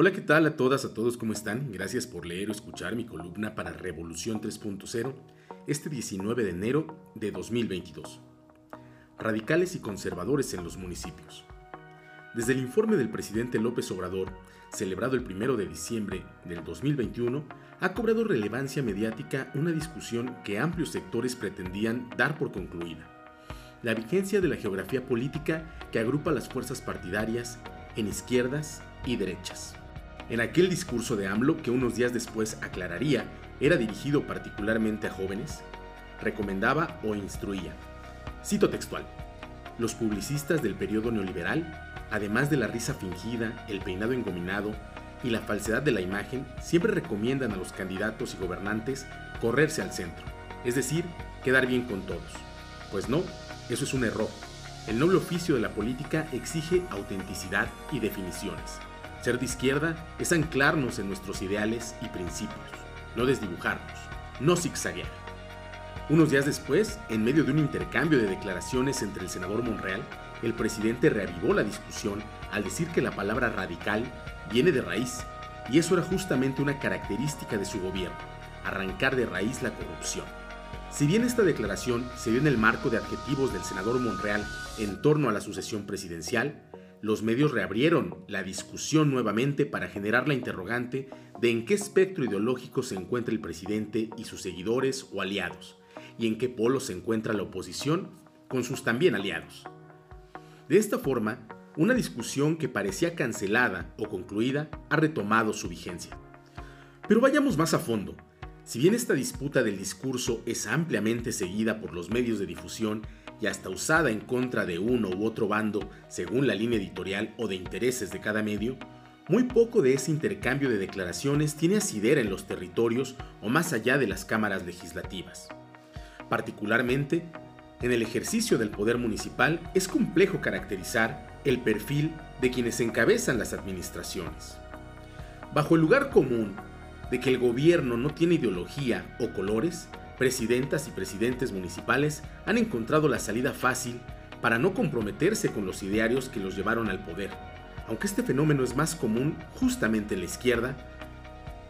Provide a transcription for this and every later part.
Hola, ¿qué tal a todas, a todos? ¿Cómo están? Gracias por leer o escuchar mi columna para Revolución 3.0 este 19 de enero de 2022. Radicales y conservadores en los municipios. Desde el informe del presidente López Obrador, celebrado el 1 de diciembre del 2021, ha cobrado relevancia mediática una discusión que amplios sectores pretendían dar por concluida. La vigencia de la geografía política que agrupa las fuerzas partidarias en izquierdas y derechas. En aquel discurso de AMLO, que unos días después aclararía era dirigido particularmente a jóvenes, recomendaba o instruía. Cito textual. Los publicistas del periodo neoliberal, además de la risa fingida, el peinado engominado y la falsedad de la imagen, siempre recomiendan a los candidatos y gobernantes correrse al centro, es decir, quedar bien con todos. Pues no, eso es un error. El noble oficio de la política exige autenticidad y definiciones. Ser de izquierda es anclarnos en nuestros ideales y principios, no desdibujarnos, no zigzaguear. Unos días después, en medio de un intercambio de declaraciones entre el senador Monreal, el presidente reavivó la discusión al decir que la palabra radical viene de raíz, y eso era justamente una característica de su gobierno, arrancar de raíz la corrupción. Si bien esta declaración se dio en el marco de adjetivos del senador Monreal en torno a la sucesión presidencial, los medios reabrieron la discusión nuevamente para generar la interrogante de en qué espectro ideológico se encuentra el presidente y sus seguidores o aliados, y en qué polo se encuentra la oposición con sus también aliados. De esta forma, una discusión que parecía cancelada o concluida ha retomado su vigencia. Pero vayamos más a fondo. Si bien esta disputa del discurso es ampliamente seguida por los medios de difusión y hasta usada en contra de uno u otro bando según la línea editorial o de intereses de cada medio, muy poco de ese intercambio de declaraciones tiene asidera en los territorios o más allá de las cámaras legislativas. Particularmente, en el ejercicio del poder municipal es complejo caracterizar el perfil de quienes encabezan las administraciones. Bajo el lugar común de que el gobierno no tiene ideología o colores, presidentas y presidentes municipales han encontrado la salida fácil para no comprometerse con los idearios que los llevaron al poder. Aunque este fenómeno es más común justamente en la izquierda,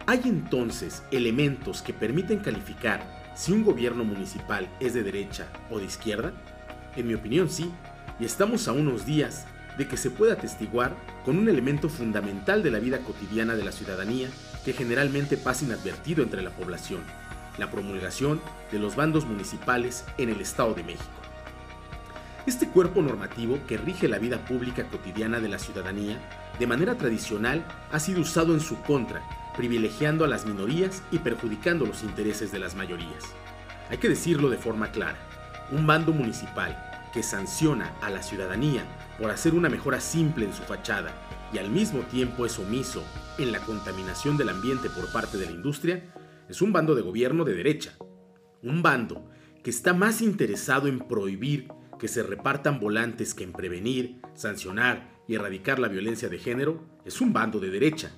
¿hay entonces elementos que permiten calificar si un gobierno municipal es de derecha o de izquierda? En mi opinión sí, y estamos a unos días de que se pueda atestiguar con un elemento fundamental de la vida cotidiana de la ciudadanía que generalmente pasa inadvertido entre la población, la promulgación de los bandos municipales en el Estado de México. Este cuerpo normativo que rige la vida pública cotidiana de la ciudadanía, de manera tradicional, ha sido usado en su contra, privilegiando a las minorías y perjudicando los intereses de las mayorías. Hay que decirlo de forma clara, un bando municipal que sanciona a la ciudadanía por hacer una mejora simple en su fachada y al mismo tiempo es omiso en la contaminación del ambiente por parte de la industria, es un bando de gobierno de derecha. Un bando que está más interesado en prohibir que se repartan volantes que en prevenir, sancionar y erradicar la violencia de género, es un bando de derecha.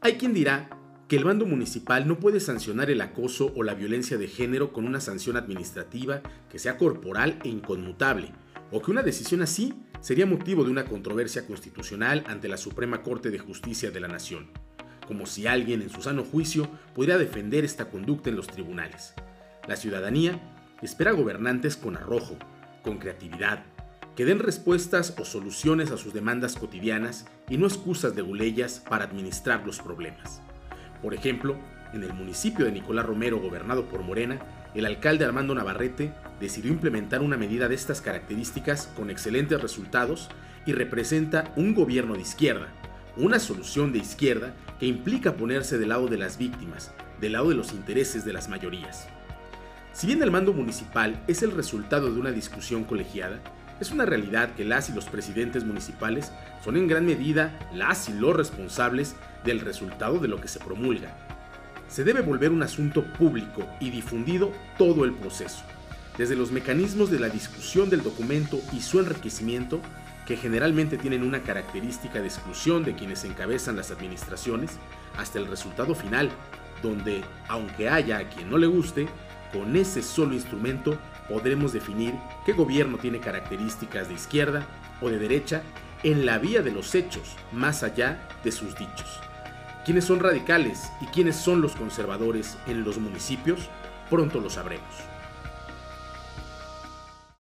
Hay quien dirá que el bando municipal no puede sancionar el acoso o la violencia de género con una sanción administrativa que sea corporal e inconmutable, o que una decisión así sería motivo de una controversia constitucional ante la Suprema Corte de Justicia de la Nación como si alguien en su sano juicio pudiera defender esta conducta en los tribunales. La ciudadanía espera gobernantes con arrojo, con creatividad, que den respuestas o soluciones a sus demandas cotidianas y no excusas de guleyas para administrar los problemas. Por ejemplo, en el municipio de Nicolás Romero, gobernado por Morena, el alcalde Armando Navarrete decidió implementar una medida de estas características con excelentes resultados y representa un gobierno de izquierda, una solución de izquierda que implica ponerse del lado de las víctimas, del lado de los intereses de las mayorías. Si bien el mando municipal es el resultado de una discusión colegiada, es una realidad que las y los presidentes municipales son en gran medida las y los responsables del resultado de lo que se promulga. Se debe volver un asunto público y difundido todo el proceso, desde los mecanismos de la discusión del documento y su enriquecimiento que generalmente tienen una característica de exclusión de quienes encabezan las administraciones, hasta el resultado final, donde, aunque haya a quien no le guste, con ese solo instrumento podremos definir qué gobierno tiene características de izquierda o de derecha en la vía de los hechos, más allá de sus dichos. ¿Quiénes son radicales y quiénes son los conservadores en los municipios? Pronto lo sabremos.